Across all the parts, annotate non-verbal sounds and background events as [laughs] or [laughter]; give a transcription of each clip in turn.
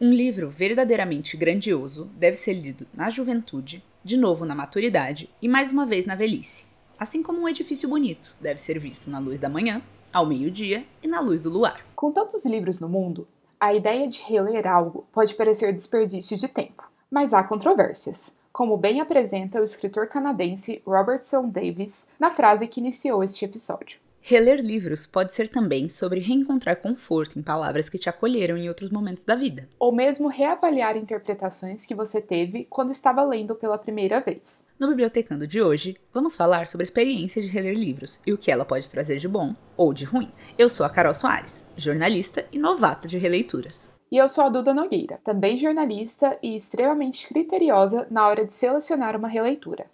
Um livro verdadeiramente grandioso deve ser lido na juventude, de novo na maturidade e mais uma vez na velhice. Assim como um edifício bonito deve ser visto na luz da manhã, ao meio-dia e na luz do luar. Com tantos livros no mundo, a ideia de reler algo pode parecer desperdício de tempo, mas há controvérsias, como bem apresenta o escritor canadense Robertson Davis na frase que iniciou este episódio. Reler livros pode ser também sobre reencontrar conforto em palavras que te acolheram em outros momentos da vida. Ou mesmo reavaliar interpretações que você teve quando estava lendo pela primeira vez. No Bibliotecando de hoje, vamos falar sobre a experiência de reler livros e o que ela pode trazer de bom ou de ruim. Eu sou a Carol Soares, jornalista e novata de releituras. E eu sou a Duda Nogueira, também jornalista e extremamente criteriosa na hora de selecionar uma releitura.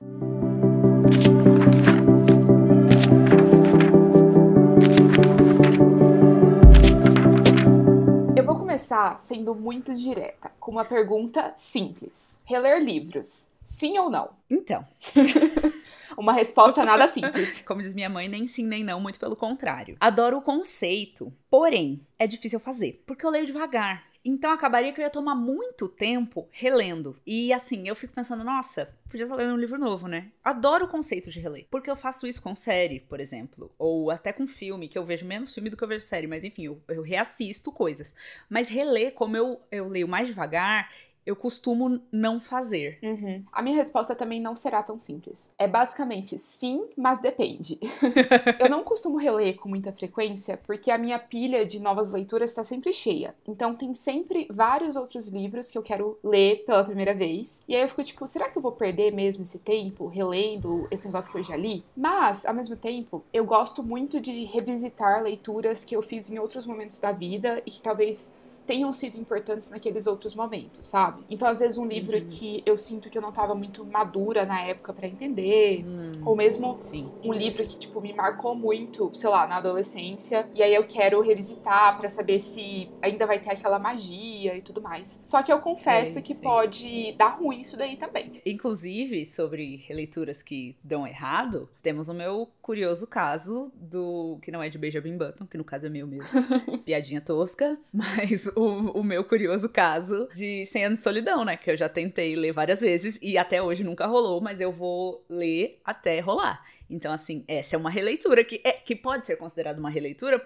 Começar sendo muito direta, com uma pergunta simples. Reler livros, sim ou não? Então. [laughs] uma resposta nada simples. [laughs] Como diz minha mãe, nem sim nem não, muito pelo contrário. Adoro o conceito, porém, é difícil fazer, porque eu leio devagar. Então acabaria que eu ia tomar muito tempo relendo. E assim, eu fico pensando, nossa, podia estar lendo um livro novo, né? Adoro o conceito de reler. Porque eu faço isso com série, por exemplo. Ou até com filme, que eu vejo menos filme do que eu vejo série. Mas enfim, eu, eu reassisto coisas. Mas reler, como eu, eu leio mais devagar, eu costumo não fazer. Uhum. A minha resposta também não será tão simples. É basicamente sim, mas depende. [laughs] eu não costumo reler com muita frequência porque a minha pilha de novas leituras está sempre cheia. Então tem sempre vários outros livros que eu quero ler pela primeira vez. E aí eu fico tipo, será que eu vou perder mesmo esse tempo relendo esse negócio que eu já li? Mas, ao mesmo tempo, eu gosto muito de revisitar leituras que eu fiz em outros momentos da vida e que talvez tenham sido importantes naqueles outros momentos, sabe? Então, às vezes, um livro uhum. que eu sinto que eu não estava muito madura na época para entender, uhum. ou mesmo Sim. um livro que, tipo, me marcou muito, sei lá, na adolescência, e aí eu quero revisitar para saber se ainda vai ter aquela magia e tudo mais. Só que eu confesso que pode dar ruim isso daí também. Inclusive, sobre releituras que dão errado, temos o meu curioso caso do. que não é de Benjamin Button, que no caso é meu mesmo. [laughs] Piadinha tosca, [laughs] mas o, o meu curioso caso de 100 anos de solidão, né? Que eu já tentei ler várias vezes e até hoje nunca rolou, mas eu vou ler até rolar. Então, assim, essa é uma releitura que, é, que pode ser considerada uma releitura,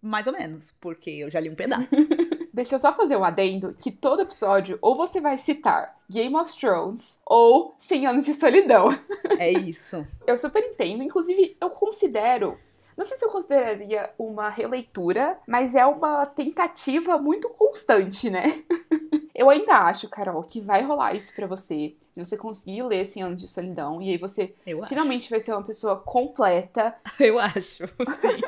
mais ou menos, porque eu já li um pedaço. [laughs] Deixa eu só fazer um adendo que todo episódio ou você vai citar Game of Thrones ou 100 anos de solidão. É isso. eu super entendo, inclusive eu considero não sei se eu consideraria uma releitura, mas é uma tentativa muito constante, né? [laughs] Eu ainda acho, Carol, que vai rolar isso para você. De você conseguir ler 100 anos de solidão. E aí você eu finalmente acho. vai ser uma pessoa completa. [laughs] Eu acho, sim.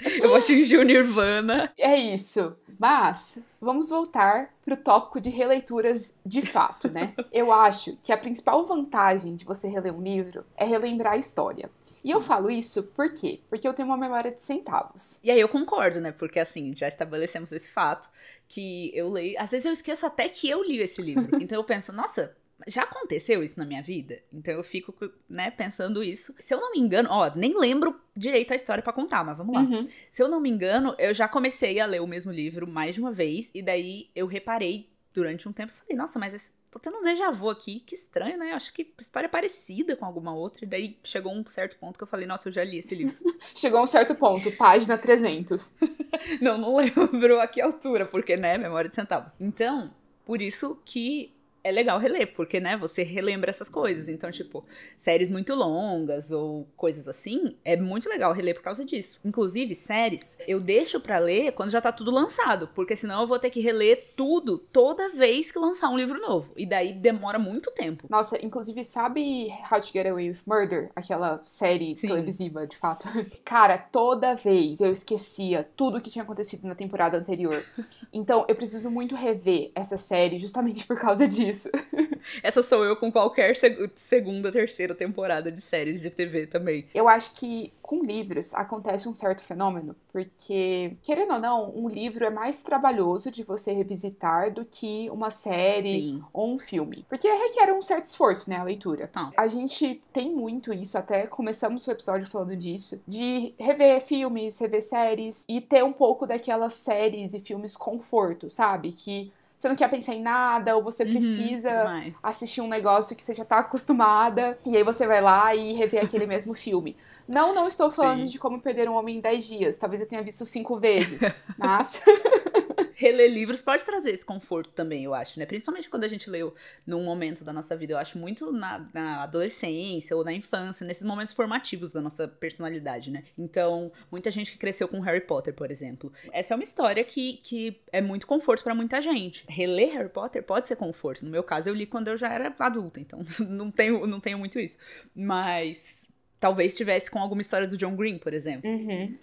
[laughs] eu vou atingir o Nirvana. É isso. Mas vamos voltar pro tópico de releituras de fato, né? [laughs] Eu acho que a principal vantagem de você reler um livro é relembrar a história. E eu falo isso por quê? Porque eu tenho uma memória de centavos. E aí eu concordo, né? Porque assim, já estabelecemos esse fato que eu leio. Às vezes eu esqueço até que eu li esse livro. [laughs] então eu penso, nossa, já aconteceu isso na minha vida? Então eu fico, né, pensando isso. Se eu não me engano, ó, nem lembro direito a história para contar, mas vamos lá. Uhum. Se eu não me engano, eu já comecei a ler o mesmo livro mais de uma vez e daí eu reparei durante um tempo, falei, nossa, mas tô tendo um déjà vu aqui, que estranho, né? Acho que história é parecida com alguma outra. E daí chegou um certo ponto que eu falei, nossa, eu já li esse livro. [laughs] chegou um certo ponto, página 300. [laughs] não, não lembro a que altura, porque, né, memória de centavos. Então, por isso que é legal reler, porque, né, você relembra essas coisas. Então, tipo, séries muito longas ou coisas assim, é muito legal reler por causa disso. Inclusive, séries, eu deixo para ler quando já tá tudo lançado, porque senão eu vou ter que reler tudo toda vez que lançar um livro novo. E daí demora muito tempo. Nossa, inclusive, sabe How to Get Away with Murder? Aquela série Sim. televisiva, de fato. [laughs] Cara, toda vez eu esquecia tudo que tinha acontecido na temporada anterior. [laughs] Então, eu preciso muito rever essa série justamente por causa disso isso. [laughs] Essa sou eu com qualquer seg segunda, terceira temporada de séries de TV também. Eu acho que com livros acontece um certo fenômeno, porque, querendo ou não, um livro é mais trabalhoso de você revisitar do que uma série Sim. ou um filme. Porque requer um certo esforço, né, a leitura. Tá. A gente tem muito isso, até começamos o episódio falando disso, de rever filmes, rever séries e ter um pouco daquelas séries e filmes conforto, sabe? Que você não quer pensar em nada, ou você uhum, precisa demais. assistir um negócio que você já tá acostumada, e aí você vai lá e rever aquele [laughs] mesmo filme. Não, não estou falando Sim. de como perder um homem em 10 dias. Talvez eu tenha visto cinco vezes, [laughs] mas. Reler livros pode trazer esse conforto também, eu acho, né? Principalmente quando a gente leu num momento da nossa vida. Eu acho muito na, na, adolescência ou na infância, nesses momentos formativos da nossa personalidade, né? Então, muita gente que cresceu com Harry Potter, por exemplo. Essa é uma história que, que é muito conforto para muita gente. Reler Harry Potter pode ser conforto. No meu caso, eu li quando eu já era adulta, então [laughs] não tenho, não tenho muito isso. Mas talvez tivesse com alguma história do John Green, por exemplo. Uhum.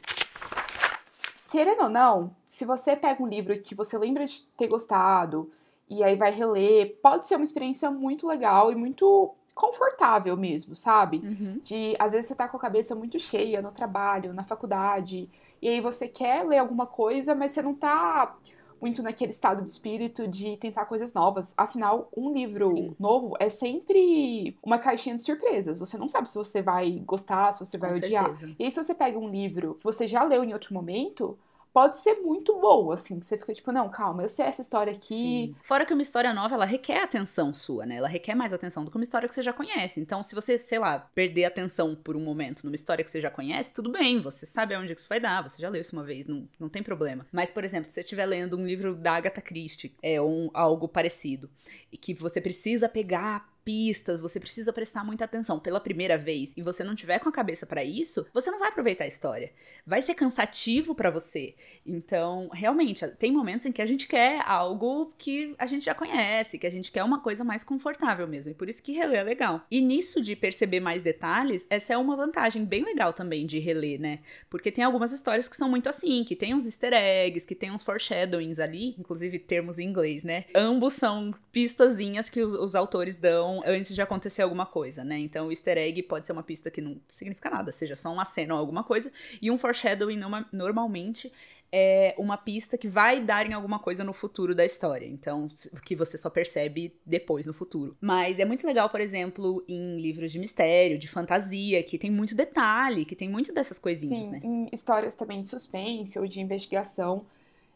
Querendo ou não, se você pega um livro que você lembra de ter gostado e aí vai reler, pode ser uma experiência muito legal e muito confortável mesmo, sabe? Uhum. De às vezes você tá com a cabeça muito cheia no trabalho, na faculdade, e aí você quer ler alguma coisa, mas você não tá muito naquele estado de espírito de tentar coisas novas. Afinal, um livro Sim. novo é sempre uma caixinha de surpresas. Você não sabe se você vai gostar, se você vai Com odiar. Certeza. E aí, se você pega um livro que você já leu em outro momento, pode ser muito boa, assim. Você fica tipo, não, calma, eu sei essa história aqui. Sim. Fora que uma história nova, ela requer atenção sua, né? Ela requer mais atenção do que uma história que você já conhece. Então, se você, sei lá, perder atenção por um momento numa história que você já conhece, tudo bem, você sabe aonde isso vai dar, você já leu isso uma vez, não, não tem problema. Mas, por exemplo, se você estiver lendo um livro da Agatha Christie, é um, algo parecido, e que você precisa pegar pistas, você precisa prestar muita atenção pela primeira vez e você não tiver com a cabeça para isso, você não vai aproveitar a história. Vai ser cansativo para você. Então, realmente, tem momentos em que a gente quer algo que a gente já conhece, que a gente quer uma coisa mais confortável mesmo. E por isso que reler é legal. E nisso de perceber mais detalhes, essa é uma vantagem bem legal também de reler, né? Porque tem algumas histórias que são muito assim, que tem uns easter eggs, que tem uns foreshadowings ali, inclusive termos em inglês, né? Ambos são pistazinhas que os, os autores dão antes de acontecer alguma coisa, né? Então o easter egg pode ser uma pista que não significa nada, seja só uma cena ou alguma coisa, e um foreshadowing normalmente é uma pista que vai dar em alguma coisa no futuro da história. Então, que você só percebe depois no futuro. Mas é muito legal, por exemplo, em livros de mistério, de fantasia, que tem muito detalhe, que tem muito dessas coisinhas, Sim, né? Em histórias também de suspense ou de investigação.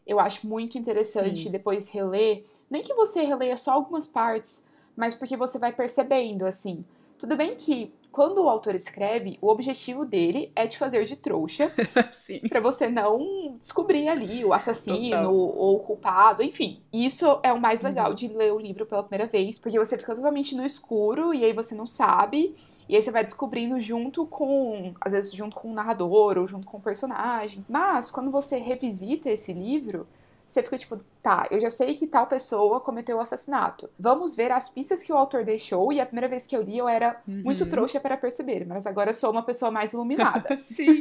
Eu acho muito interessante Sim. depois reler. Nem que você releia só algumas partes, mas porque você vai percebendo, assim. Tudo bem que quando o autor escreve, o objetivo dele é te fazer de trouxa [laughs] para você não descobrir ali o assassino ou o culpado, enfim. Isso é o mais legal uhum. de ler o livro pela primeira vez, porque você fica totalmente no escuro e aí você não sabe, e aí você vai descobrindo junto com, às vezes junto com o narrador ou junto com o personagem. Mas quando você revisita esse livro, você fica tipo, tá, eu já sei que tal pessoa cometeu o assassinato. Vamos ver as pistas que o autor deixou. E a primeira vez que eu li, eu era uhum. muito trouxa para perceber, mas agora eu sou uma pessoa mais iluminada. [laughs] Sim.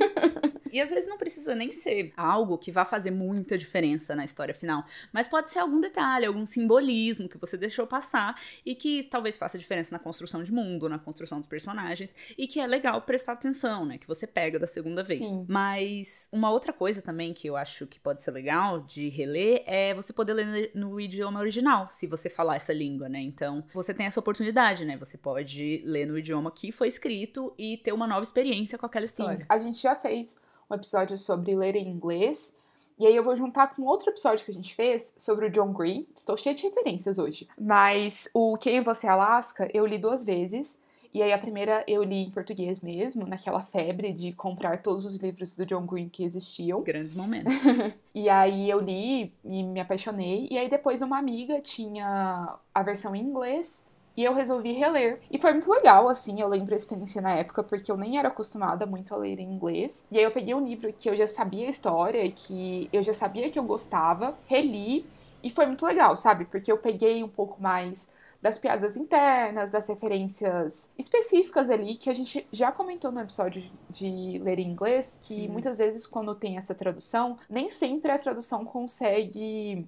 e às vezes não precisa nem ser algo que vá fazer muita diferença na história final, mas pode ser algum detalhe, algum simbolismo que você deixou passar e que talvez faça diferença na construção de mundo, na construção dos personagens e que é legal prestar atenção, né? Que você pega da segunda vez. Sim. Mas uma outra coisa também que eu acho que pode ser legal de reler é você poder ler no idioma original, se você falar essa língua, né? Então, você tem essa oportunidade, né? Você pode ler no idioma que foi escrito e ter uma nova experiência com aquela história. Sim, a gente já fez um episódio sobre ler em inglês. E aí eu vou juntar com outro episódio que a gente fez sobre o John Green. Estou cheia de referências hoje. Mas o Quem é Você Alaska eu li duas vezes. E aí a primeira eu li em português mesmo, naquela febre de comprar todos os livros do John Green que existiam. Grandes momentos. [laughs] e aí eu li e me apaixonei. E aí depois uma amiga tinha a versão em inglês e eu resolvi reler. E foi muito legal, assim, eu lembro a experiência na época, porque eu nem era acostumada muito a ler em inglês. E aí eu peguei um livro que eu já sabia a história, que eu já sabia que eu gostava, reli, e foi muito legal, sabe? Porque eu peguei um pouco mais das piadas internas, das referências específicas ali, que a gente já comentou no episódio de ler em inglês, que muitas vezes quando tem essa tradução, nem sempre a tradução consegue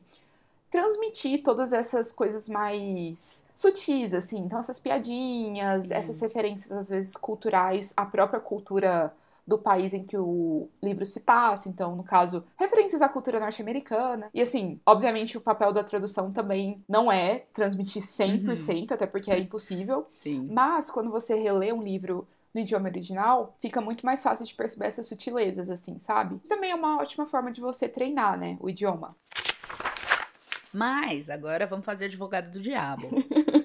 transmitir todas essas coisas mais sutis, assim. Então, essas piadinhas, Sim. essas referências, às vezes, culturais, a própria cultura do país em que o livro se passa, então, no caso, referências à cultura norte-americana. E assim, obviamente o papel da tradução também não é transmitir 100%, uhum. até porque é impossível. Sim. Mas quando você relê um livro no idioma original, fica muito mais fácil de perceber essas sutilezas, assim, sabe? Também é uma ótima forma de você treinar, né, o idioma. Mas agora vamos fazer advogado do diabo. [laughs]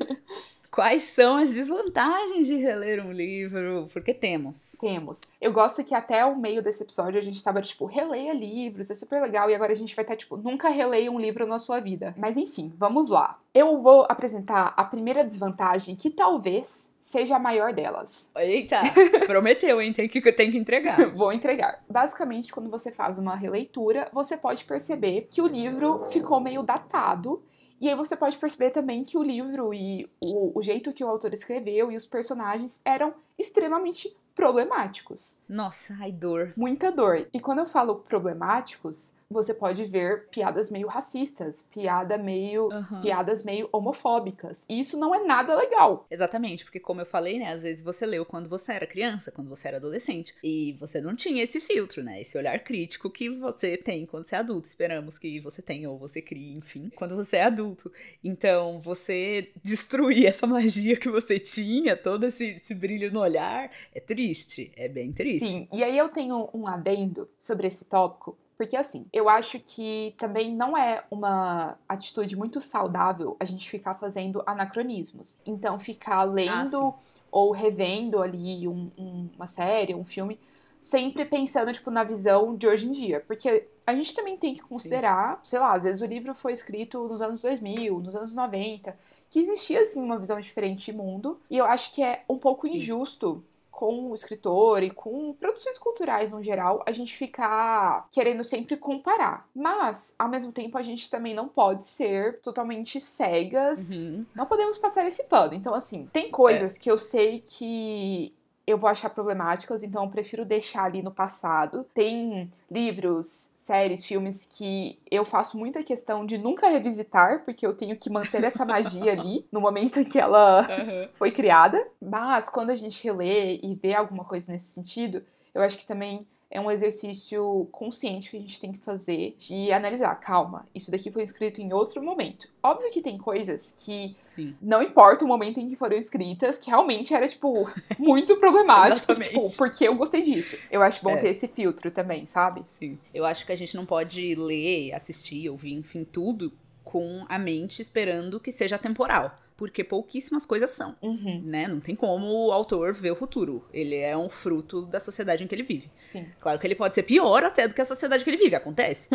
Quais são as desvantagens de reler um livro? Porque temos. Temos. Eu gosto que até o meio desse episódio a gente tava, tipo, releia livros, é super legal. E agora a gente vai estar, tá, tipo, nunca releia um livro na sua vida. Mas enfim, vamos lá. Eu vou apresentar a primeira desvantagem, que talvez seja a maior delas. Eita, [laughs] prometeu, hein? Tem que, tem que entregar. [laughs] vou entregar. Basicamente, quando você faz uma releitura, você pode perceber que o livro ficou meio datado e aí você pode perceber também que o livro e o, o jeito que o autor escreveu e os personagens eram extremamente problemáticos. Nossa, ai dor. Muita dor. E quando eu falo problemáticos, você pode ver piadas meio racistas, piada meio, uhum. piadas meio homofóbicas. E isso não é nada legal. Exatamente, porque como eu falei, né, às vezes você leu quando você era criança, quando você era adolescente, e você não tinha esse filtro, né, esse olhar crítico que você tem quando você é adulto. Esperamos que você tenha ou você crie, enfim, quando você é adulto. Então, você destruir essa magia que você tinha, todo esse, esse brilho no olhar, é triste, é bem triste. Sim, e aí eu tenho um adendo sobre esse tópico, porque assim, eu acho que também não é uma atitude muito saudável a gente ficar fazendo anacronismos. Então, ficar lendo ah, ou revendo ali um, um, uma série, um filme, sempre pensando, tipo, na visão de hoje em dia. Porque a gente também tem que considerar, Sim. sei lá, às vezes o livro foi escrito nos anos 2000, nos anos 90, que existia, assim, uma visão diferente de mundo. E eu acho que é um pouco Sim. injusto com o escritor e com produções culturais no geral, a gente ficar querendo sempre comparar. Mas, ao mesmo tempo, a gente também não pode ser totalmente cegas. Uhum. Não podemos passar esse pano. Então, assim, tem coisas é. que eu sei que eu vou achar problemáticas, então eu prefiro deixar ali no passado. Tem livros, séries, filmes que eu faço muita questão de nunca revisitar, porque eu tenho que manter essa magia ali [laughs] no momento em que ela uhum. foi criada. Mas quando a gente relê e vê alguma coisa nesse sentido, eu acho que também é um exercício consciente que a gente tem que fazer de analisar, calma, isso daqui foi escrito em outro momento. Óbvio que tem coisas que Sim. não importa o momento em que foram escritas, que realmente era, tipo, [laughs] muito problemático. tipo, porque eu gostei disso. Eu acho bom é. ter esse filtro também, sabe? Sim. Eu acho que a gente não pode ler, assistir, ouvir, enfim, tudo com a mente esperando que seja temporal porque pouquíssimas coisas são, uhum. né? Não tem como o autor ver o futuro. Ele é um fruto da sociedade em que ele vive. Sim. Claro que ele pode ser pior até do que a sociedade que ele vive, acontece.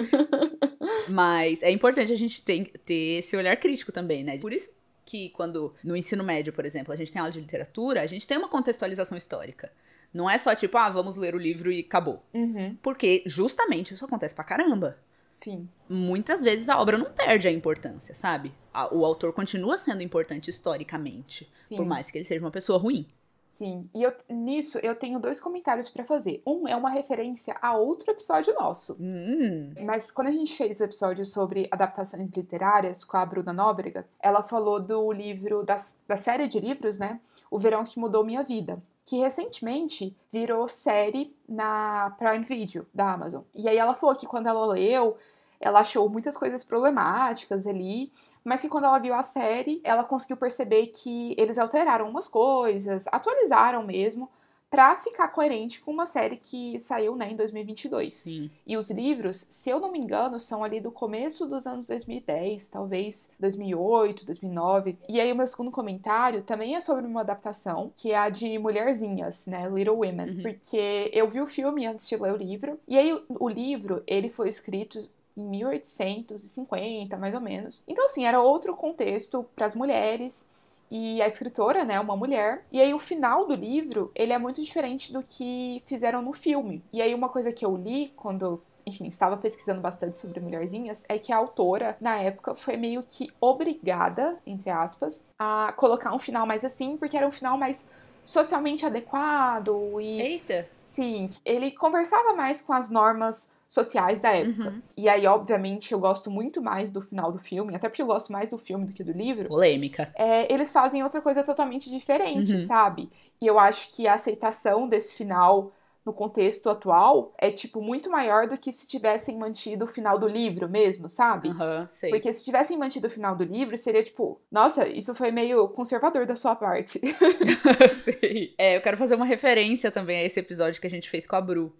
[laughs] Mas é importante a gente ter, ter esse olhar crítico também, né? Por isso que quando no ensino médio, por exemplo, a gente tem aula de literatura, a gente tem uma contextualização histórica. Não é só tipo, ah, vamos ler o livro e acabou. Uhum. Porque justamente isso acontece pra caramba. Sim. Muitas vezes a obra não perde a importância, sabe? O autor continua sendo importante historicamente, Sim. por mais que ele seja uma pessoa ruim. Sim, e eu, nisso eu tenho dois comentários para fazer. Um é uma referência a outro episódio nosso. Hum. Mas quando a gente fez o episódio sobre adaptações literárias com a Bruna Nóbrega, ela falou do livro, das, da série de livros, né? O Verão que Mudou Minha Vida que recentemente virou série na Prime Video da Amazon. E aí ela falou que quando ela leu, ela achou muitas coisas problemáticas ali, mas que quando ela viu a série, ela conseguiu perceber que eles alteraram umas coisas, atualizaram mesmo, para ficar coerente com uma série que saiu né, em 2022. Sim. E os livros, se eu não me engano, são ali do começo dos anos 2010, talvez 2008, 2009. E aí o meu segundo comentário também é sobre uma adaptação, que é a de Mulherzinhas, né, Little Women, uhum. porque eu vi o filme antes de ler o livro. E aí o, o livro, ele foi escrito em 1850, mais ou menos. Então, assim, era outro contexto para as mulheres e a escritora, né, uma mulher. E aí o final do livro, ele é muito diferente do que fizeram no filme. E aí uma coisa que eu li quando enfim, estava pesquisando bastante sobre Mulherzinhas, é que a autora, na época, foi meio que obrigada, entre aspas, a colocar um final mais assim, porque era um final mais socialmente adequado e. Eita! Sim, ele conversava mais com as normas sociais da época. Uhum. E aí, obviamente, eu gosto muito mais do final do filme, até porque eu gosto mais do filme do que do livro. Polêmica. É, eles fazem outra coisa totalmente diferente, uhum. sabe? E eu acho que a aceitação desse final no contexto atual é, tipo, muito maior do que se tivessem mantido o final do livro mesmo, sabe? Uhum, sei. Porque se tivessem mantido o final do livro, seria tipo, nossa, isso foi meio conservador da sua parte. [laughs] sei. É, eu quero fazer uma referência também a esse episódio que a gente fez com a Bru.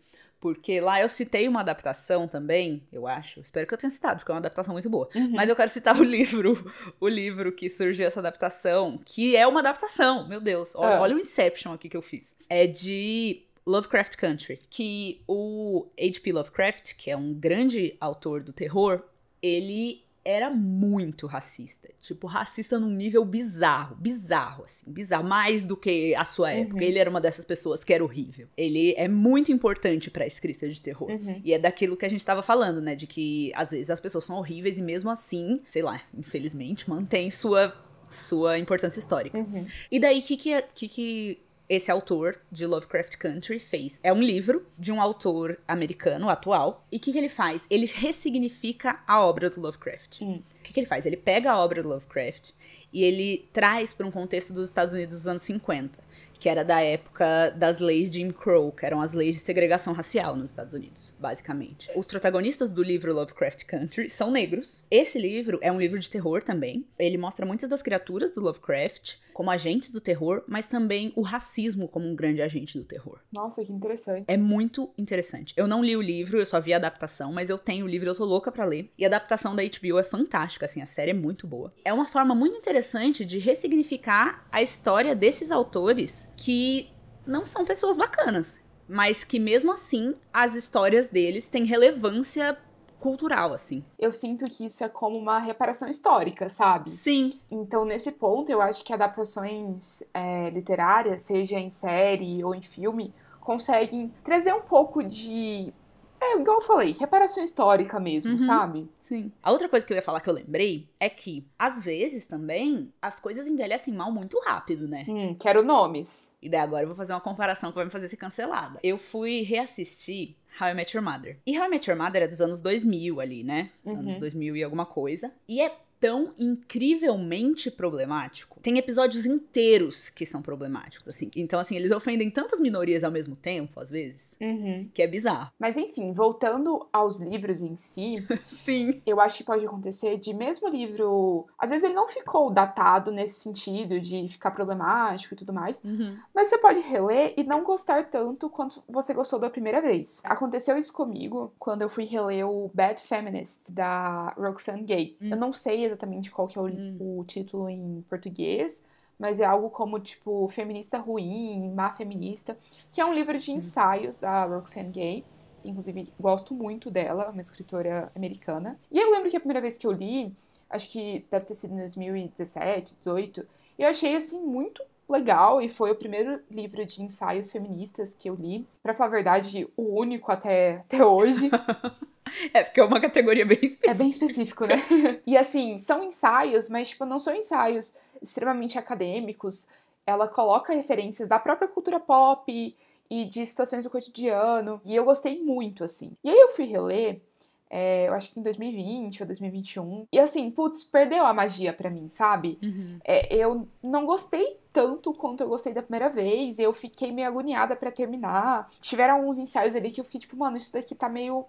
Porque lá eu citei uma adaptação também, eu acho. Espero que eu tenha citado, porque é uma adaptação muito boa. Uhum. Mas eu quero citar [laughs] o livro, o livro que surgiu essa adaptação, que é uma adaptação, meu Deus. Olha, ah. olha o Inception aqui que eu fiz. É de Lovecraft Country, que o H.P. Lovecraft, que é um grande autor do terror, ele era muito racista. Tipo, racista num nível bizarro. Bizarro, assim. Bizarro. Mais do que a sua época. Uhum. Ele era uma dessas pessoas que era horrível. Ele é muito importante pra escrita de terror. Uhum. E é daquilo que a gente tava falando, né? De que às vezes as pessoas são horríveis e mesmo assim, sei lá, infelizmente, mantém sua, sua importância histórica. Uhum. E daí, o que que, que que esse autor de Lovecraft Country fez. É um livro de um autor americano atual. E o que, que, ele faz? Ele ressignifica a obra do Lovecraft. Hum. O que, que ele faz? Ele pega a obra do Lovecraft e ele traz para um contexto dos Estados Unidos dos anos 50 que era da época das leis de Jim Crow, que eram as leis de segregação racial nos Estados Unidos, basicamente. Os protagonistas do livro Lovecraft Country são negros. Esse livro é um livro de terror também. Ele mostra muitas das criaturas do Lovecraft como agentes do terror, mas também o racismo como um grande agente do terror. Nossa, que interessante. É muito interessante. Eu não li o livro, eu só vi a adaptação, mas eu tenho o livro, eu tô louca para ler. E a adaptação da HBO é fantástica, assim, a série é muito boa. É uma forma muito interessante de ressignificar a história desses autores que não são pessoas bacanas, mas que mesmo assim as histórias deles têm relevância cultural, assim. Eu sinto que isso é como uma reparação histórica, sabe? Sim. Então, nesse ponto, eu acho que adaptações é, literárias, seja em série ou em filme, conseguem trazer um pouco de é, igual eu falei, reparação histórica mesmo, uhum, sabe? Sim. A outra coisa que eu ia falar que eu lembrei é que, às vezes também, as coisas envelhecem mal muito rápido, né? Hum, quero nomes. E daí agora eu vou fazer uma comparação que vai me fazer ser cancelada. Eu fui reassistir How I Met Your Mother. E How I Met Your Mother é dos anos 2000 ali, né? Uhum. Anos 2000 e alguma coisa. E é tão incrivelmente problemático. Tem episódios inteiros que são problemáticos, assim. Então, assim, eles ofendem tantas minorias ao mesmo tempo, às vezes, uhum. que é bizarro. Mas, enfim, voltando aos livros em si. [laughs] Sim. Eu acho que pode acontecer de mesmo livro. Às vezes ele não ficou datado nesse sentido de ficar problemático e tudo mais. Uhum. Mas você pode reler e não gostar tanto quanto você gostou da primeira vez. Aconteceu isso comigo quando eu fui reler o Bad Feminist da Roxane Gay. Uhum. Eu não sei exatamente qual que é o, hum. o título em português, mas é algo como, tipo, Feminista Ruim, Má Feminista, que é um livro de hum. ensaios da Roxane Gay. Inclusive, gosto muito dela, uma escritora americana. E eu lembro que a primeira vez que eu li, acho que deve ter sido em 2017, 2018, eu achei, assim, muito legal e foi o primeiro livro de ensaios feministas que eu li. Para falar a verdade, o único até, até hoje. [laughs] É, porque é uma categoria bem específica. É bem específico, né? [laughs] e assim, são ensaios, mas tipo, não são ensaios extremamente acadêmicos. Ela coloca referências da própria cultura pop e de situações do cotidiano. E eu gostei muito, assim. E aí eu fui reler, é, eu acho que em 2020 ou 2021. E assim, putz, perdeu a magia para mim, sabe? Uhum. É, eu não gostei tanto quanto eu gostei da primeira vez. Eu fiquei meio agoniada para terminar. Tiveram alguns ensaios ali que eu fiquei tipo, mano, isso daqui tá meio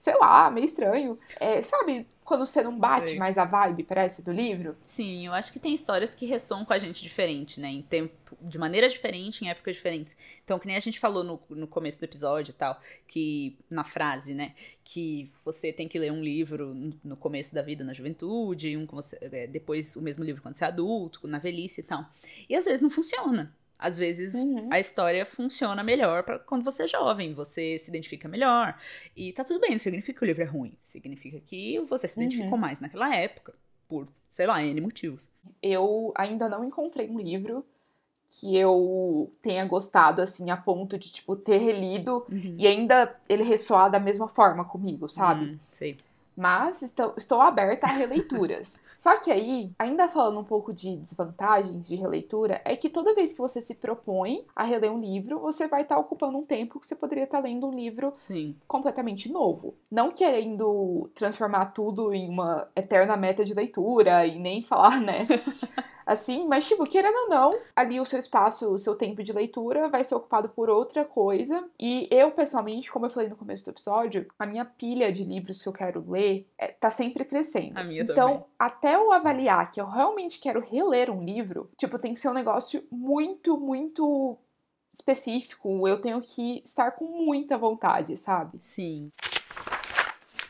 sei lá, meio estranho. É, sabe quando você não bate mais a vibe, parece, do livro? Sim, eu acho que tem histórias que ressoam com a gente diferente, né? Em tempo, de maneira diferente, em épocas diferentes. Então, que nem a gente falou no, no começo do episódio e tal, que na frase, né? Que você tem que ler um livro no começo da vida, na juventude, um você, é, depois o mesmo livro quando você é adulto, na velhice e tal. E às vezes não funciona. Às vezes uhum. a história funciona melhor para quando você é jovem, você se identifica melhor. E tá tudo bem, não significa que o livro é ruim. Significa que você se identificou uhum. mais naquela época, por, sei lá, N motivos. Eu ainda não encontrei um livro que eu tenha gostado, assim, a ponto de, tipo, ter relido uhum. e ainda ele ressoar da mesma forma comigo, sabe? Uhum, sei. Mas estou, estou aberta a releituras. [laughs] Só que aí, ainda falando um pouco de desvantagens de releitura, é que toda vez que você se propõe a reler um livro, você vai estar ocupando um tempo que você poderia estar lendo um livro Sim. completamente novo. Não querendo transformar tudo em uma eterna meta de leitura e nem falar, né? [laughs] assim, mas tipo, querendo ou não, ali o seu espaço, o seu tempo de leitura vai ser ocupado por outra coisa. E eu, pessoalmente, como eu falei no começo do episódio, a minha pilha de livros que eu quero ler é, tá sempre crescendo. A minha então, também. até eu avaliar que eu realmente quero reler um livro, tipo, tem que ser um negócio muito, muito específico. Eu tenho que estar com muita vontade, sabe? Sim.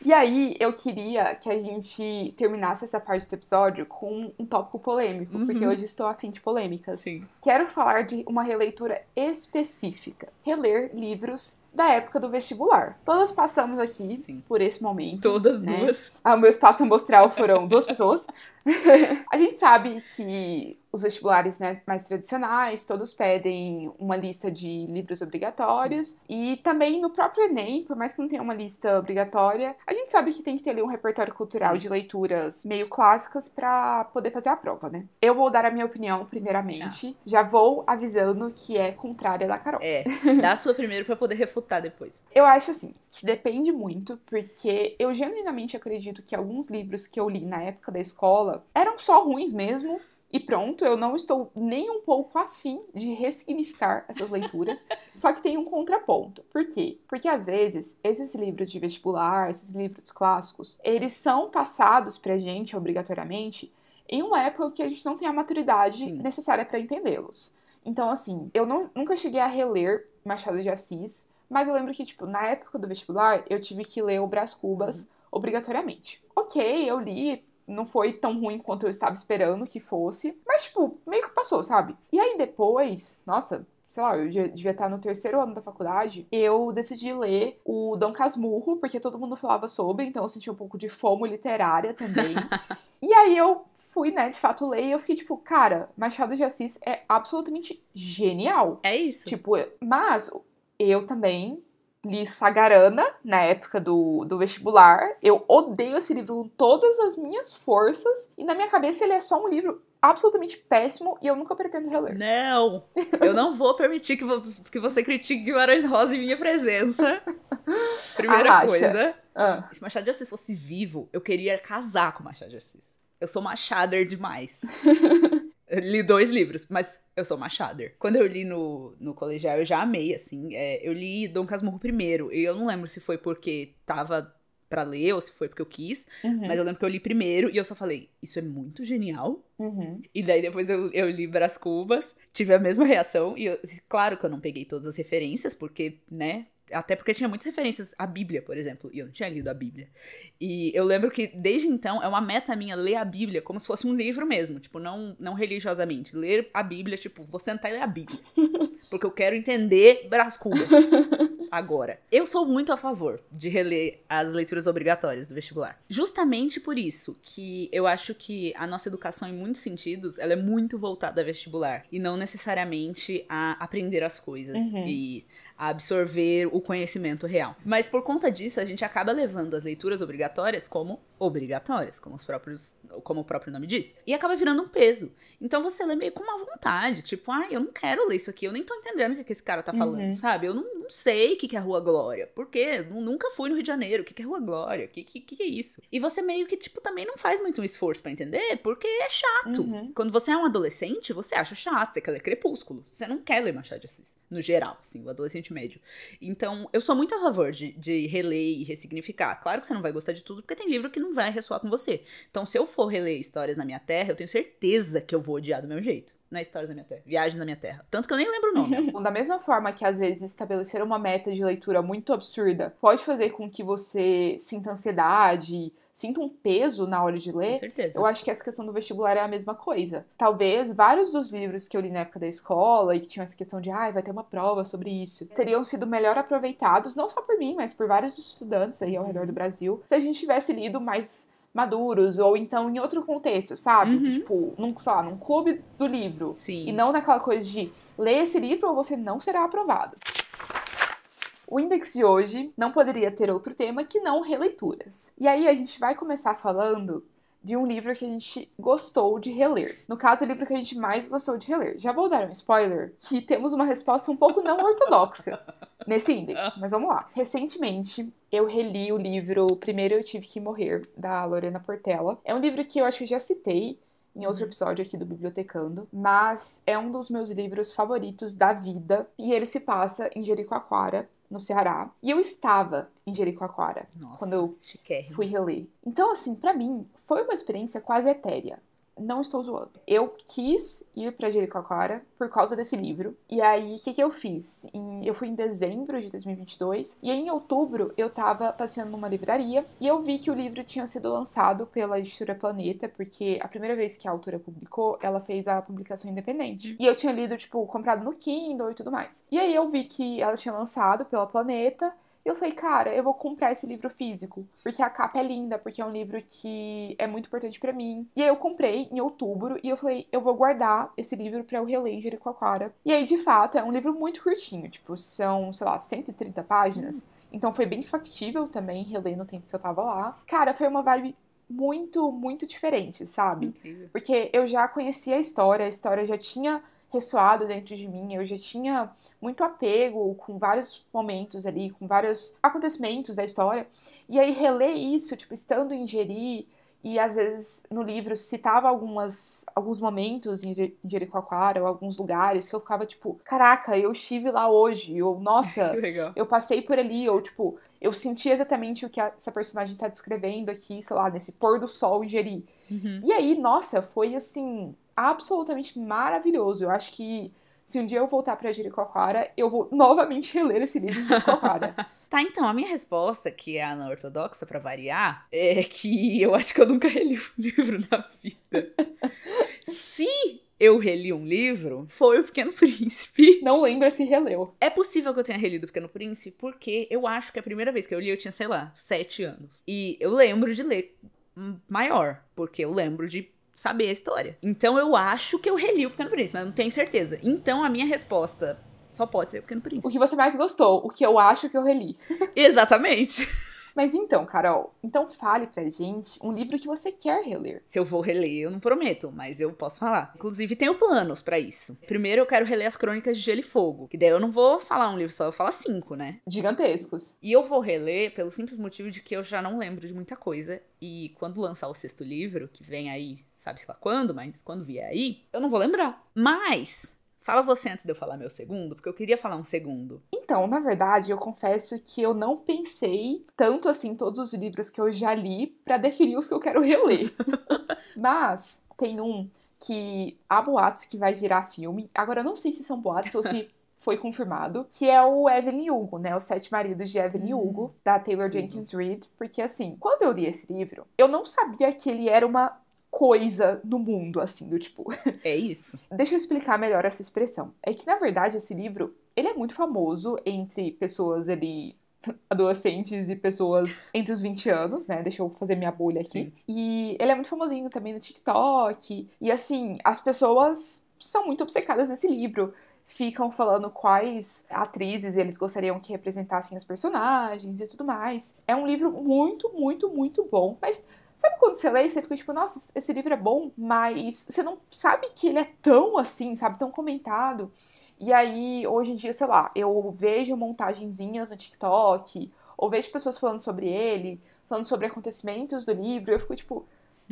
E aí, eu queria que a gente terminasse essa parte do episódio com um tópico polêmico, Uhum. porque hoje estou afim de polêmicas. Sim. Quero falar de uma releitura específica. Reler livros da época do vestibular. Todas passamos aqui Sim. por esse momento. Todas né? duas. Ah, o meu espaço amostral foram duas pessoas. [laughs] [laughs] a gente sabe que os vestibulares né, mais tradicionais, todos pedem uma lista de livros obrigatórios. E também no próprio Enem, por mais que não tenha uma lista obrigatória, a gente sabe que tem que ter ali um repertório cultural Sim. de leituras meio clássicas para poder fazer a prova, né? Eu vou dar a minha opinião primeiramente. Já vou avisando que é contrária da Carol. É, dá a sua primeiro pra poder refutar depois. [laughs] Eu acho assim, que depende muito, porque eu genuinamente acredito que alguns livros que eu li na época da escola eram só ruins mesmo. E pronto, eu não estou nem um pouco afim de ressignificar essas leituras. [laughs] só que tem um contraponto. Por quê? Porque às vezes esses livros de vestibular, esses livros clássicos, eles são passados pra gente obrigatoriamente em uma época que a gente não tem a maturidade Sim. necessária pra entendê-los. Então, assim, eu não- nunca cheguei a reler Machado de Assis, mas eu lembro que, tipo, na época do vestibular, eu tive que ler o Brás Cubas obrigatoriamente. Ok, eu li, não foi tão ruim quanto eu estava esperando que fosse, mas, tipo, meio que passou, sabe? E aí depois, nossa, sei lá, eu devia estar no terceiro ano da faculdade, eu decidi ler o Dom Casmurro, porque todo mundo falava sobre, então eu senti um pouco de fomo literária também. [laughs] e aí eu fui, né, de fato ler e eu fiquei tipo, cara, Machado de Assis é absolutamente genial. É isso. Tipo, mas eu também li Sagarana na época do, do vestibular. Eu odeio esse livro com todas as minhas forças. E na minha cabeça ele é só um livro absolutamente péssimo e eu nunca pretendo reler. Não! Eu não vou permitir que, vo- que você critique Guimarães Rosa em minha presença. [laughs] Primeira Arracha. coisa. Ah, Se Machado de Assis fosse vivo, eu queria casar com Machado de Assis. Eu sou Machader demais. [laughs] Eu li dois livros, mas eu sou Machader. Quando eu li no, no colegial, eu já amei, assim. É, eu li Dom Casmurro primeiro. E eu não lembro se foi porque tava pra ler ou se foi porque eu quis. uhum, Mas eu lembro que eu li primeiro e eu só falei, isso é muito genial. uhum. E daí depois eu, eu li Brás Cubas, tive a mesma reação. E eu- claro que eu não peguei todas as referências, porque, né? Até porque tinha muitas referências à Bíblia, por exemplo. E eu não tinha lido a Bíblia. E eu lembro que, desde então, é uma meta minha ler a Bíblia como se fosse um livro mesmo. Tipo, não, não religiosamente. Ler a Bíblia, tipo, vou sentar e ler a Bíblia. [laughs] Porque eu quero entender Brás [laughs] Cubas. Agora, eu sou muito a favor de reler as leituras obrigatórias do vestibular. Justamente por isso que eu acho que a nossa educação, em muitos sentidos, ela é muito voltada a vestibular. E não necessariamente a aprender as coisas Uhum. e a absorver o conhecimento real. Mas por conta disso, a gente acaba levando as leituras obrigatórias como obrigatórias, como, os próprios, como o próprio nome diz. E acaba virando um peso. Então você lê meio com uma vontade, tipo, ah, eu não quero ler isso aqui, eu nem tô entendendo o que, que esse cara tá falando, Uhum. sabe? Eu não, não sei o que, que é Rua Glória. Por quê? Nu- Nunca fui no Rio de Janeiro. O que, que é Rua Glória? O que, que, que, é isso? E você meio que, tipo, também não faz muito um esforço pra entender, porque é chato. Uhum. Quando você é um adolescente, você acha chato, você quer ler Crepúsculo. Você não quer ler Machado de Assis. No geral, assim, o adolescente médio. Então, eu sou muito a favor de, de reler e ressignificar. Claro que você não vai gostar de tudo, porque tem livro que não vai ressoar com você. Então, se eu for reler Histórias na Minha Terra, eu tenho certeza que eu vou odiar do meu jeito. Não é Histórias na Minha Terra, Viagem na Minha Terra. Tanto que eu nem lembro o nome. [laughs] Da mesma forma que às vezes estabelecer uma meta de leitura muito absurda pode fazer com que você sinta ansiedade, sinta um peso na hora de com ler, certeza. Eu acho que essa questão do vestibular é a mesma coisa. Talvez vários dos livros que eu li na época da escola e que tinham essa questão de, ai, vai ter uma prova sobre isso, teriam sido melhor aproveitados, não só por mim, mas por vários estudantes aí ao redor do Brasil, se a gente tivesse lido mais maduros ou então em outro contexto, sabe? Uhum. Tipo, num, sei lá, num clube do livro. Sim. E não naquela coisa de ler esse livro ou você não será aprovado. O index de hoje não poderia ter outro tema que não releituras. E aí a gente vai começar falando de um livro que a gente gostou de reler. No caso, o livro que a gente mais gostou de reler. Já vou dar um spoiler que temos uma resposta um pouco não ortodoxa [laughs] nesse índice, mas vamos lá. Recentemente, eu reli o livro Primeiro Eu Tive Que Morrer, da Lorena Portela. É um livro que eu acho que já citei em outro episódio aqui do Bibliotecando, mas é um dos meus livros favoritos da vida e ele se passa em Jericoacoara, no Ceará. E eu estava em Jericoacoara Nossa, quando eu chiquérrimo. fui reler. Então, assim, pra mim, foi uma experiência quase etérea. Não estou zoando. Eu quis ir pra Jericoacoara por causa desse livro. E aí, o que, que eu fiz? Em- eu fui em dezembro de 2022. E aí, em outubro, eu tava passeando numa livraria. E eu vi que o livro tinha sido lançado pela editora Planeta. Porque a primeira vez que a autora publicou, ela fez a publicação independente. E eu tinha lido, tipo, comprado no Kindle e tudo mais. E aí, eu vi que ela tinha lançado pela Planeta. E eu falei, cara, eu vou comprar esse livro físico, porque a capa é linda, porque é um livro que é muito importante pra mim. E aí eu comprei em outubro e eu falei, eu vou guardar esse livro pra eu reler em Jericoacoara. E aí, de fato, é um livro muito curtinho, tipo, são, sei lá, 130 páginas. Então foi bem factível também reler no tempo que eu tava lá. Cara, foi uma vibe muito, muito diferente, sabe? Incrível. Porque eu já conhecia a história, a história já tinha ressoado dentro de mim, eu já tinha muito apego com vários momentos ali, com vários acontecimentos da história. E aí reler isso, tipo, estando em Jeri, e às vezes no livro citava algumas, alguns momentos em Je- em Jericoacoara, ou alguns lugares que eu ficava tipo, caraca, eu estive lá hoje, ou nossa, [laughs] eu passei por ali, ou tipo, eu senti exatamente o que a- essa personagem tá descrevendo aqui, sei lá, nesse pôr do sol em Jeri. Uhum. E aí, nossa, foi assim, absolutamente maravilhoso. Eu acho que se um dia eu voltar pra Jericoacoara, eu vou [laughs] novamente reler esse livro de Jericoacoara. [laughs] Tá, então, a minha resposta, que é a anortodoxa pra variar, é que eu acho que eu nunca reli um [laughs] livro na vida. Se eu reli um livro, foi O Pequeno Príncipe. Não lembra se releu. É possível que eu tenha relido O Pequeno Príncipe, porque eu acho que a primeira vez que eu li eu tinha, sei lá, sete anos. E eu lembro de ler maior, porque eu lembro de saber a história. Então eu acho que eu reli O Pequeno Príncipe, mas não tenho certeza. Então a minha resposta só pode ser O Pequeno O Príncipe. que você mais gostou, o que eu acho que eu reli. [laughs] Exatamente. Mas então, Carol, então fale pra gente um livro que você quer reler. Se eu vou reler, eu não prometo, mas eu posso falar. Inclusive, tenho planos pra isso. Primeiro, eu quero reler as Crônicas de Gelo e Fogo. Que daí eu não vou falar um livro só, eu falo cinco, né? Gigantescos. E eu vou reler pelo simples motivo de que eu já não lembro de muita coisa. E quando lançar o sexto livro, que vem aí, sabe-se lá quando, mas quando vier aí, eu não vou lembrar. Mas, fala você antes de eu falar meu segundo, porque eu queria falar um segundo. Então, na verdade, eu confesso que eu não pensei tanto assim em todos os livros que eu já li pra definir os que eu quero reler. [laughs] Mas tem um que há boatos que vai virar filme. Agora eu não sei se são boatos ou se [laughs] foi confirmado, que é o Evelyn Hugo, né? Os Sete Maridos de Evelyn Hum. Hugo, da Taylor. Jenkins Reid, porque assim, quando eu li esse livro, eu não sabia que ele era uma coisa no mundo, assim, do tipo, [laughs] É isso? Deixa eu explicar melhor essa expressão. É que, na verdade, esse livro, ele é muito famoso entre pessoas ali, [laughs] adolescentes e pessoas entre os 20 anos, né? Deixa eu fazer minha bolha aqui. Sim. E ele é muito famosinho também no TikTok. E, assim, as pessoas são muito obcecadas nesse livro. Ficam falando quais atrizes eles gostariam que representassem as personagens e tudo mais. É um livro muito, muito, muito bom. Mas Sabe quando você lê e você fica tipo, nossa, esse livro é bom, mas você não sabe que ele é tão assim, sabe, tão comentado. E aí, hoje em dia, sei lá, eu vejo montagenzinhas no TikTok, ou vejo pessoas falando sobre ele, falando sobre acontecimentos do livro, e eu fico tipo,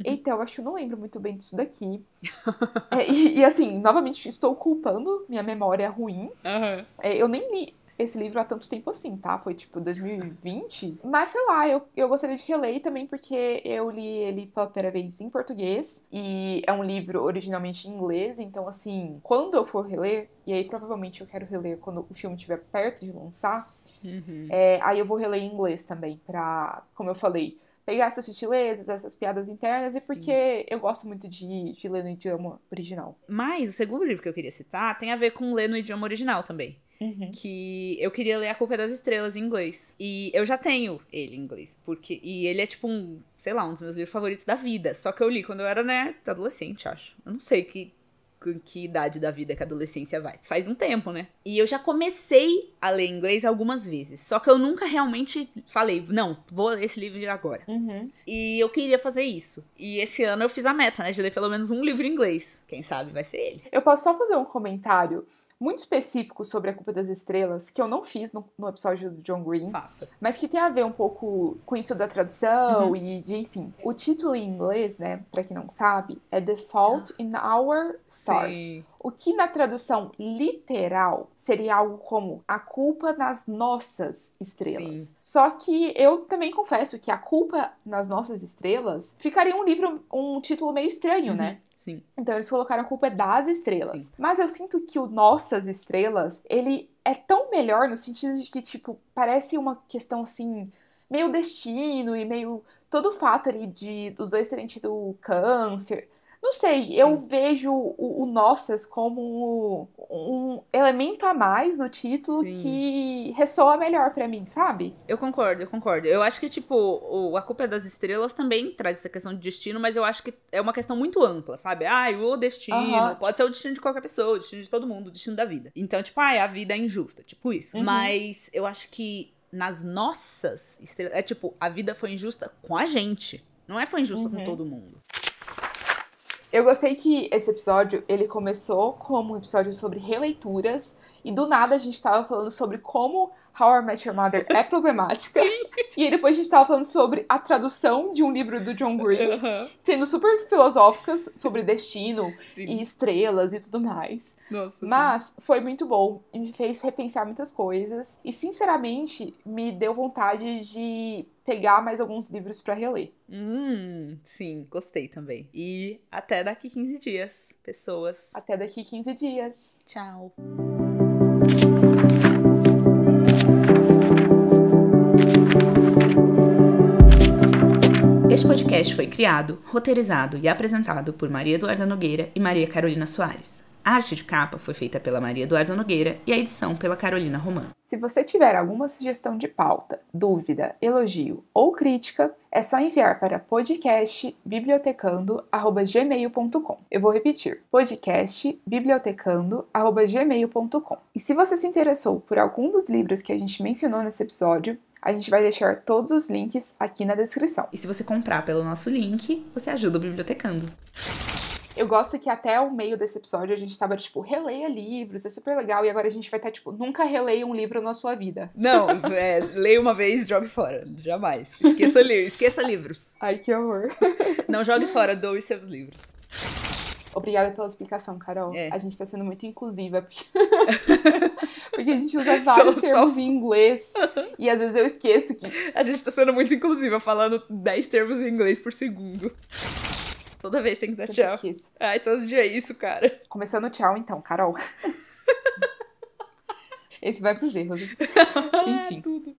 eita, eu acho que eu não lembro muito bem disso daqui. [laughs] É, e, e, assim, novamente, estou culpando minha memória ruim. Aham. É, eu nem li esse livro há tanto tempo assim, tá? Foi tipo 2020. Mas sei lá, eu, eu gostaria de reler também porque eu li ele pela primeira vez em português. E é um livro originalmente em inglês. Então, assim, quando eu for reler, e aí provavelmente eu quero reler quando o filme estiver perto de lançar, Uhum. é, aí eu vou reler em inglês também, pra, como eu falei. Pegar essas sutilezas, essas piadas internas, e porque eu gosto muito de, de ler no idioma original. Mas o segundo livro que eu queria citar tem a ver com ler no idioma original também. Uhum. que eu queria ler A Culpa é das Estrelas em inglês. E eu já tenho ele em inglês, porque e ele é tipo um, sei lá, um dos meus livros favoritos da vida, só que eu li quando eu era, né, adolescente, acho. Eu não sei que com que idade da vida que a adolescência vai. Faz um tempo, né? E eu já comecei a ler inglês algumas vezes. Só que eu nunca realmente falei, não, vou ler esse livro agora. Uhum. E eu queria fazer isso. E esse ano eu fiz a meta, né? De ler pelo menos um livro em inglês. Quem sabe vai ser ele. Eu posso só fazer um comentário muito específico sobre a Culpa das Estrelas, que eu não fiz no, no episódio do John Green, Faça. mas que tem a ver um pouco com isso da tradução Uhum. e de, enfim. O título em inglês, né, pra quem não sabe, é The Fault in Our Stars. Sim. O que na tradução literal seria algo como a culpa nas nossas estrelas. Sim. Só que eu também confesso que a culpa nas nossas estrelas ficaria um livro, um título meio estranho, Uhum. né? Sim. Então eles colocaram a culpa das estrelas. Sim. Mas eu sinto que o Nossas Estrelas, ele é tão melhor no sentido de que, tipo, parece uma questão assim, meio destino e meio. Todo o fato ali de os dois terem tido câncer. Não sei, eu vejo o, o Nossas como um elemento a mais no título Sim. que ressoa melhor pra mim, sabe? Eu concordo, eu concordo. Eu acho que, tipo, o, A Culpa é das Estrelas também traz essa questão de destino, mas eu acho que é uma questão muito ampla, sabe? Ai, o destino. Aham. Pode ser o destino de qualquer pessoa, o destino de todo mundo, o destino da vida. Então, tipo, ai, a vida é injusta. Tipo isso. Uhum. Mas eu acho que nas nossas estrelas. É tipo, a vida foi injusta com a gente. Não é foi injusta com Uhum. todo mundo. Eu gostei que esse episódio, ele começou como um episódio sobre releituras e do nada a gente tava falando sobre como How I Met Your Mother é problemática. [laughs] e aí depois a gente tava falando sobre a tradução de um livro do John Green, sendo super filosóficas sobre destino Sim. e estrelas e tudo mais. Nossa, sim. Mas foi muito bom e me fez repensar muitas coisas e sinceramente me deu vontade de pegar mais alguns livros pra reler. Hum, sim, gostei também. E até daqui 15 dias, pessoas. Até daqui 15 dias. Tchau. Este podcast foi criado, roteirizado e apresentado por Maria Eduarda Nogueira e Maria Carolina Soares. A arte de capa foi feita pela Maria Eduarda Nogueira e a edição pela Carolina Romano. Se você tiver alguma sugestão de pauta, dúvida, elogio ou crítica, é só enviar para podcastbibliotecando@gmail.com. Eu vou repetir: podcastbibliotecando@gmail.com. E se você se interessou por algum dos livros que a gente mencionou nesse episódio, a gente vai deixar todos os links aqui na descrição. E se você comprar pelo nosso link, você ajuda o Bibliotecando. Eu gosto que até o meio desse episódio a gente tava tipo, releia livros, é super legal, e agora a gente vai estar tipo, nunca releia um livro na sua vida. Não, é, leia uma vez, jogue fora. Jamais. Esqueça, li esqueça livros. Ai, que horror. Não jogue fora, doe seus livros. Obrigada pela explicação, Carol. É. A gente tá sendo muito inclusiva, porque, [laughs] porque a gente usa vários Só- termos em inglês. E às vezes eu esqueço que. A gente tá sendo muito inclusiva, falando 10 termos em inglês por segundo. Toda vez tem que dar sempre tchau. esqueço. Ai, todo dia é isso, cara. Começando tchau, então, Carol. [laughs] Esse vai pros erros. [laughs] Enfim. tudo.